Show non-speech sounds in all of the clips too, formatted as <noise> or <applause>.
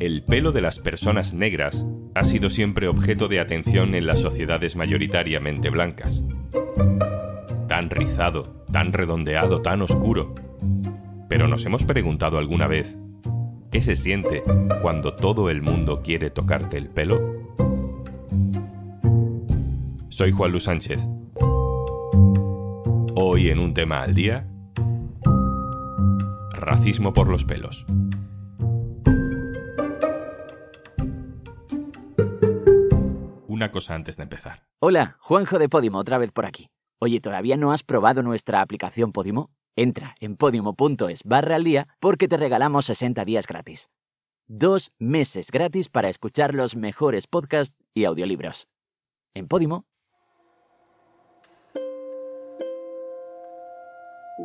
El pelo de las personas negras ha sido siempre objeto de atención en las sociedades mayoritariamente blancas. Tan rizado, tan redondeado, tan oscuro. Pero nos hemos preguntado alguna vez, ¿qué se siente cuando todo el mundo quiere tocarte el pelo? Soy Juan Luis Sánchez. Hoy en un tema al día, racismo por los pelos. Una cosa antes de empezar. Hola, Juanjo de Podimo, otra vez por aquí. Oye, ¿todavía no has probado nuestra aplicación Podimo? Entra en podimo.es barra al día porque te regalamos 60 días gratis. Dos meses gratis para escuchar los mejores podcasts y audiolibros. En Podimo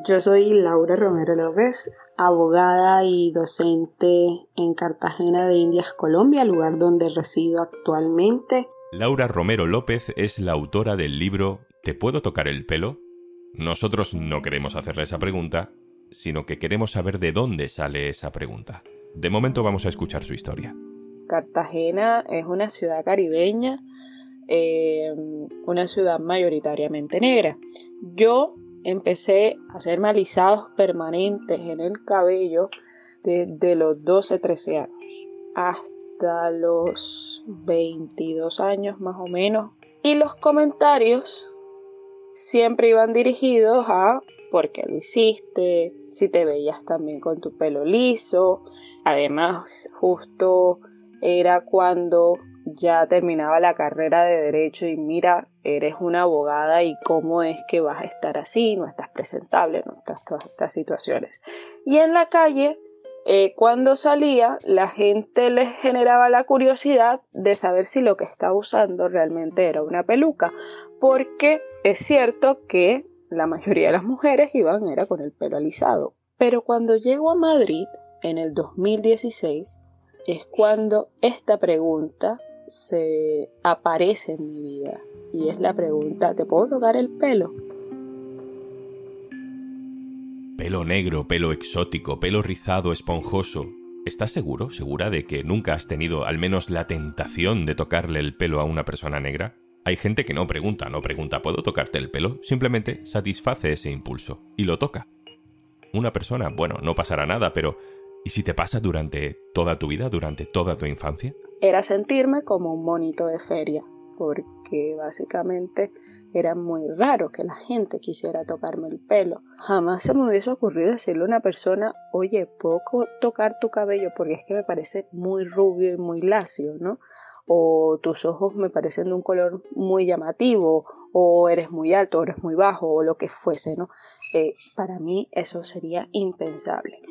Yo soy Laura Romero López, abogada y docente en Cartagena de Indias, Colombia, lugar donde resido actualmente. Laura Romero López es la autora del libro ¿Te puedo tocar el pelo? Nosotros no queremos hacerle esa pregunta, sino que queremos saber de dónde sale esa pregunta. De momento vamos a escuchar su historia. Cartagena es una ciudad caribeña, eh, una ciudad mayoritariamente negra. Yo empecé a hacer malizados permanentes en el cabello desde los 12-13 años hasta los 22 años más o menos. Y los comentarios siempre iban dirigidos a por qué lo hiciste, si te veías también con tu pelo liso. Además, justo era cuando ya terminaba la carrera de derecho y mira, eres una abogada y cómo es que vas a estar así, no estás presentable, no estás todas estas situaciones. Y en la calle, eh, cuando salía, la gente les generaba la curiosidad de saber si lo que estaba usando realmente era una peluca, porque es cierto que la mayoría de las mujeres iban era con el pelo alisado, pero cuando llego a Madrid en el 2016 es cuando esta pregunta se aparece en mi vida y es la pregunta, ¿te puedo tocar el pelo? Pelo negro, pelo exótico, pelo rizado, esponjoso. ¿Estás seguro, segura de que nunca has tenido al menos la tentación de tocarle el pelo a una persona negra? Hay gente que no pregunta, no pregunta, ¿puedo tocarte el pelo? Simplemente satisface ese impulso y lo toca. Una persona, bueno, no pasará nada, pero ¿y si te pasa durante toda tu vida, durante toda tu infancia? Era sentirme como un monito de feria, porque básicamente era muy raro que la gente quisiera tocarme el pelo. Jamás se me hubiese ocurrido decirle a una persona, oye, ¿puedo tocar tu cabello? Porque es que me parece muy rubio y muy lacio, ¿no? O tus ojos me parecen de un color muy llamativo, o eres muy alto, o eres muy bajo, o lo que fuese, ¿no? Eh, para mí eso sería impensable.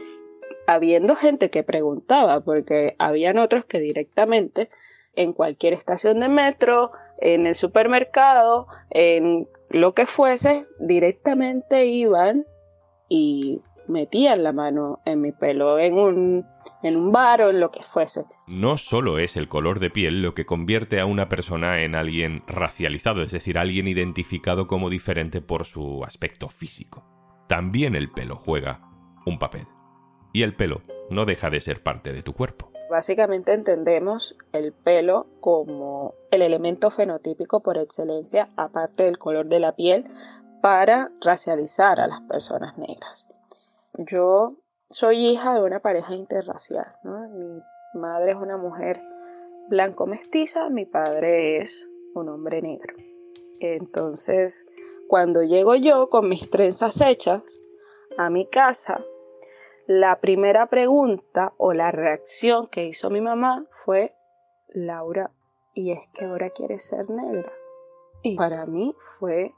Habiendo gente que preguntaba, porque habían otros que directamente en cualquier estación de metro, en el supermercado, en lo que fuese, directamente iban y metían la mano en mi pelo, en un, en un bar o en lo que fuese. No solo es el color de piel lo que convierte a una persona en alguien racializado, es decir, alguien identificado como diferente por su aspecto físico. También el pelo juega un papel. Y el pelo no deja de ser parte de tu cuerpo. Básicamente entendemos el pelo como el elemento fenotípico por excelencia, aparte del color de la piel, para racializar a las personas negras. Yo soy hija de una pareja interracial. Mi madre es una mujer blanco mestiza, mi padre es un hombre negro. Entonces, cuando llego yo con mis trenzas hechas a mi casa, la primera pregunta o la reacción que hizo mi mamá fue, Laura, ¿y es que ahora quieres ser negra? Y para mí fue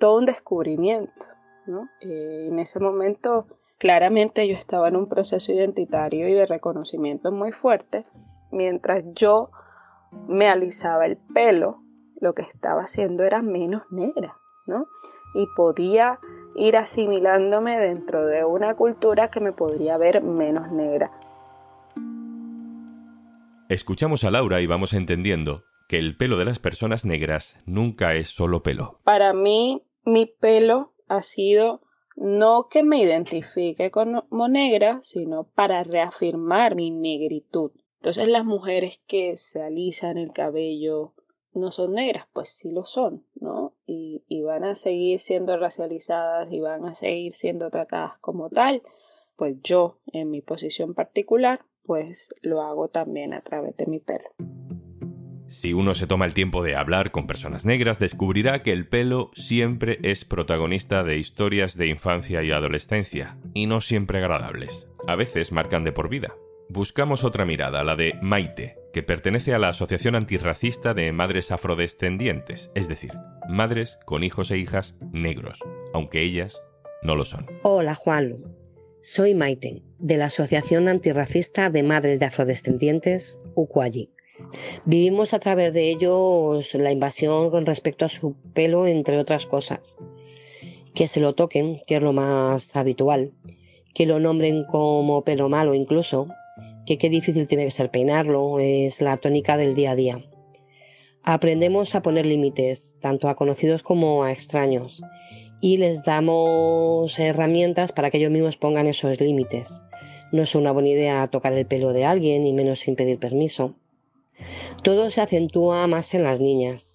todo un descubrimiento. ¿no? Eh, en ese momento, claramente yo estaba en un proceso identitario y de reconocimiento muy fuerte. Mientras yo me alisaba el pelo, lo que estaba haciendo era menos negra, ¿no? Y podía ir asimilándome dentro de una cultura que me podría ver menos negra. Escuchamos a Laura y vamos entendiendo que el pelo de las personas negras nunca es solo pelo. Para mí, mi pelo ha sido no que me identifique como negra, sino para reafirmar mi negritud. Entonces las mujeres que se alisan el cabello no son negras, pues sí lo son, ¿no? Y, van a seguir siendo racializadas y van a seguir siendo tratadas como tal. Pues yo, en mi posición particular, pues lo hago también a través de mi pelo. Si uno se toma el tiempo de hablar con personas negras, descubrirá que el pelo siempre es protagonista de historias de infancia y adolescencia, y no siempre agradables. A veces marcan de por vida. Buscamos otra mirada, la de Maite, que pertenece a la Asociación Antirracista de Madres Afrodescendientes, es decir, madres con hijos e hijas negros, aunque ellas no lo son. Hola Juan, soy Maite, de la Asociación Antirracista de Madres de Afrodescendientes, UCUAYI. Vivimos a través de ellos la invasión con respecto a su pelo, entre otras cosas. Que se lo toquen, que es lo más habitual. Que lo nombren como pelo malo incluso. Que qué difícil tiene que ser peinarlo, es la tónica del día a día. Aprendemos a poner límites, tanto a conocidos como a extraños, y les damos herramientas para que ellos mismos pongan esos límites. No es una buena idea tocar el pelo de alguien, y menos sin pedir permiso. Todo se acentúa más en las niñas,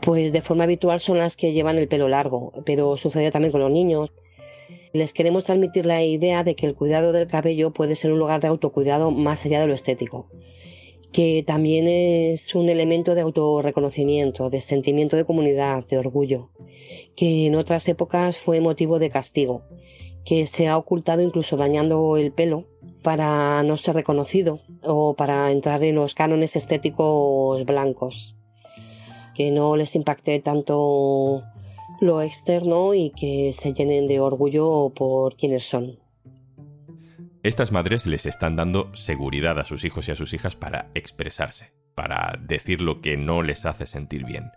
pues de forma habitual son las que llevan el pelo largo, pero sucede también con los niños. Les queremos transmitir la idea de que el cuidado del cabello puede ser un lugar de autocuidado más allá de lo estético, que también es un elemento de autorreconocimiento, de sentimiento de comunidad, de orgullo, que en otras épocas fue motivo de castigo, que se ha ocultado incluso dañando el pelo para no ser reconocido o para entrar en los cánones estéticos blancos. Que no les impacte tanto lo externo y que se llenen de orgullo por quienes son. Estas madres les están dando seguridad a sus hijos y a sus hijas para expresarse, para decir lo que no les hace sentir bien.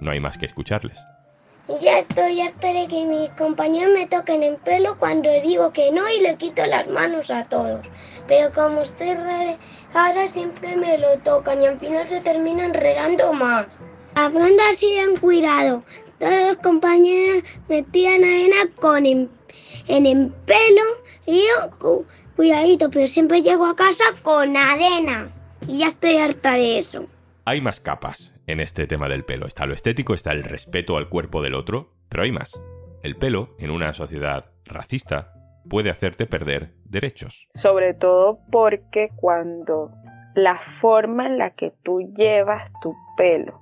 No hay más que escucharles. Ya estoy harta de que mis compañeros me toquen en pelo cuando digo que no y le quito las manos a todos. Pero como estoy ahora siempre me lo tocan y al final se terminan enredando más. Hablando así de cuidado, todos los compañeros metían arena con en, en el pelo y yo cuidadito, pero siempre llego a casa con arena. Y ya estoy harta de eso. Hay más capas en este tema del pelo. Está lo estético, está el respeto al cuerpo del otro, pero hay más. El pelo, en una sociedad racista, puede hacerte perder derechos. Sobre todo porque cuando la forma en la que tú llevas tu pelo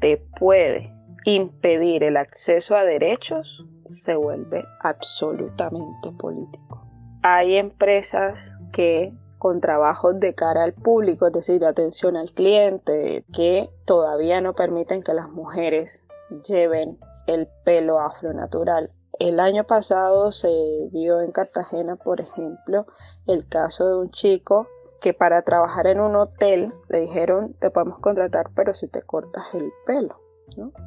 te puede impedir el acceso a derechos, se vuelve absolutamente político. Hay empresas que con trabajos de cara al público, es decir, de atención al cliente, que todavía no permiten que las mujeres lleven el pelo afro natural. El año pasado se vio en Cartagena, por ejemplo, el caso de un chico que para trabajar en un hotel le dijeron te podemos contratar pero si te cortas el pelo.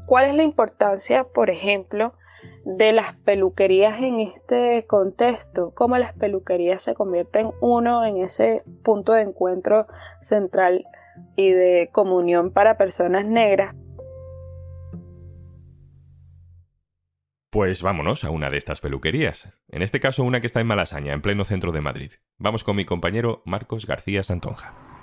¿Cuál es la importancia, por ejemplo, de las peluquerías en este contexto, cómo las peluquerías se convierten uno en ese punto de encuentro central y de comunión para personas negras. Pues vámonos a una de estas peluquerías. En este caso, una que está en Malasaña, en pleno centro de Madrid. Vamos con mi compañero Marcos García Santonja.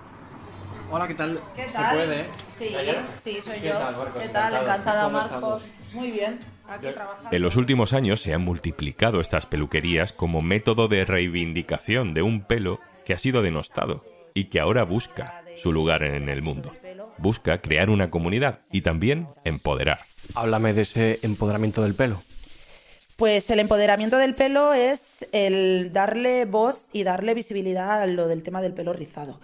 Hola, ¿qué tal? ¿Qué tal? ¿Se puede? Sí, sí, soy ¿Qué yo. tal, Marcos? ¿Qué tal? Encantada, ¿Cómo Marcos. estamos? Muy bien. Aquí trabajando. En los últimos años se han multiplicado estas peluquerías como método de reivindicación de un pelo que ha sido denostado y que ahora busca su lugar en el mundo. Busca crear una comunidad y también empoderar. Háblame de ese empoderamiento del pelo. Pues el empoderamiento del pelo es el darle voz y darle visibilidad a lo del tema del pelo rizado.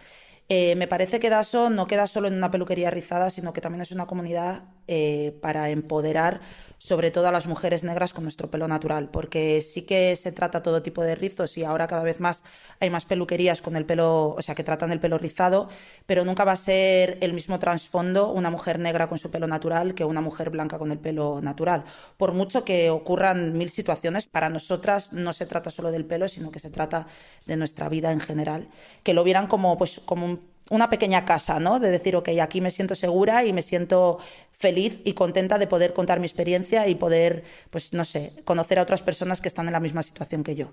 Eh, me parece que Daso no queda solo en una peluquería rizada, sino que también es una comunidad eh, para empoderar sobre todo a las mujeres negras con nuestro pelo natural, porque sí que se trata todo tipo de rizos y ahora cada vez más hay más peluquerías con el pelo, o sea, que tratan el pelo rizado, pero nunca va a ser el mismo trasfondo una mujer negra con su pelo natural que una mujer blanca con el pelo natural. Por mucho que ocurran mil situaciones, para nosotras no se trata solo del pelo, sino que se trata de nuestra vida en general, que lo vieran como pues como un una pequeña casa, ¿no? De decir, ok, aquí me siento segura y me siento feliz y contenta de poder contar mi experiencia y poder, pues no sé, conocer a otras personas que están en la misma situación que yo.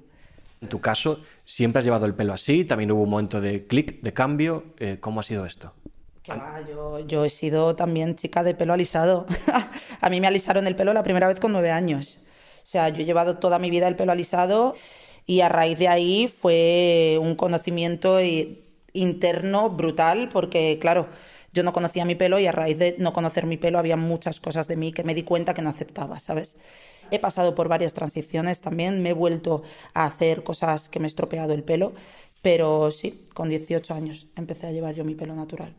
En tu caso, siempre has llevado el pelo así, también hubo un momento de clic, de cambio. Eh, ¿Cómo ha sido esto? yo, yo he sido también chica de pelo alisado. <laughs> a mí me alisaron el pelo la primera vez con nueve años. O sea, yo he llevado toda mi vida el pelo alisado y a raíz de ahí fue un conocimiento interno brutal porque, claro, yo no conocía mi pelo y a raíz de no conocer mi pelo había muchas cosas de mí que me di cuenta que no aceptaba, ¿sabes? He pasado por varias transiciones también, me he vuelto a hacer cosas que me he estropeado el pelo, pero sí, con 18 años empecé a llevar yo mi pelo natural.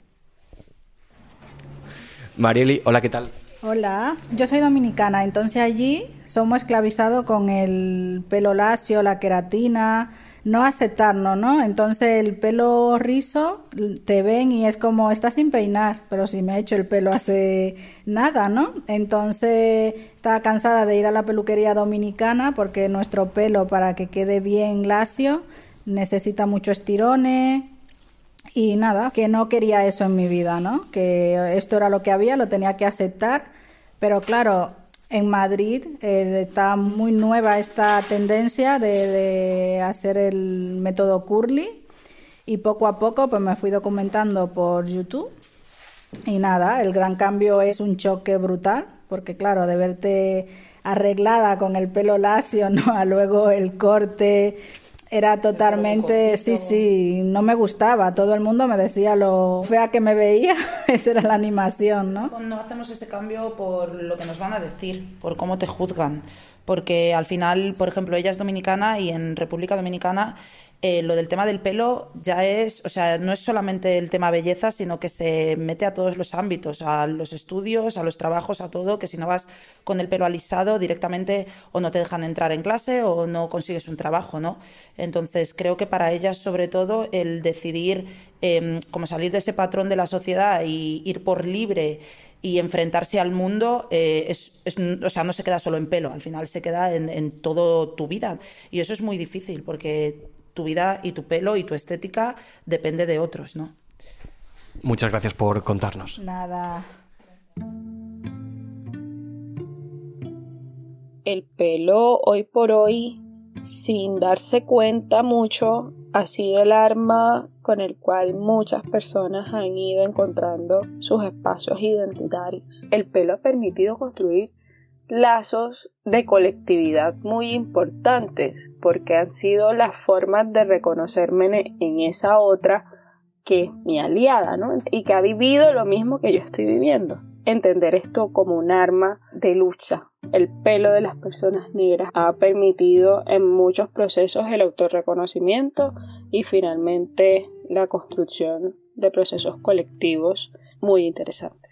Marieli, hola, ¿qué tal? Hola, yo soy dominicana, entonces allí somos esclavizados con el pelo lacio, la queratina, no aceptarnos, ¿no? Entonces el pelo rizo te ven y es como, está sin peinar, pero si me ha hecho el pelo hace nada, ¿no? Entonces estaba cansada de ir a la peluquería dominicana porque nuestro pelo para que quede bien lacio necesita muchos estirones y nada, que no quería eso en mi vida, ¿no? Que esto era lo que había, lo tenía que aceptar, pero claro, en Madrid eh, está muy nueva esta tendencia de, hacer el método curly y poco a poco pues me fui documentando por YouTube y nada, el gran cambio es un choque brutal porque claro, de verte arreglada con el pelo lacio, <laughs> ¿no? A luego el corte era totalmente, sí, sí, no me gustaba. Todo el mundo me decía lo fea que me veía. <laughs> Esa era la animación, ¿no? No hacemos ese cambio por lo que nos van a decir, por cómo te juzgan. Porque al final, por ejemplo, ella es dominicana y en República Dominicana eh, lo del tema del pelo ya es, o sea, no es solamente el tema belleza, sino que se mete a todos los ámbitos, a los estudios, a los trabajos, a todo, que si no vas con el pelo alisado directamente o no te dejan entrar en clase o no consigues un trabajo, ¿no? Entonces creo que para ellas sobre todo el decidir eh, como salir de ese patrón de la sociedad y ir por libre y enfrentarse al mundo eh, es, o sea, no se queda solo en pelo, al final se queda en, en toda tu vida. Y eso es muy difícil porque tu vida y tu pelo y tu estética depende de otros, ¿no? Muchas gracias por contarnos. Nada. El pelo hoy por hoy, sin darse cuenta mucho, ha sido el arma con el cual muchas personas han ido encontrando sus espacios identitarios. El pelo ha permitido construir lazos de colectividad muy importantes porque han sido las formas de reconocerme en esa otra que es mi aliada, ¿no? Y que ha vivido lo mismo que yo estoy viviendo. Entender esto como un arma de lucha. El pelo de las personas negras ha permitido en muchos procesos el autorreconocimiento y finalmente la construcción de procesos colectivos muy interesantes.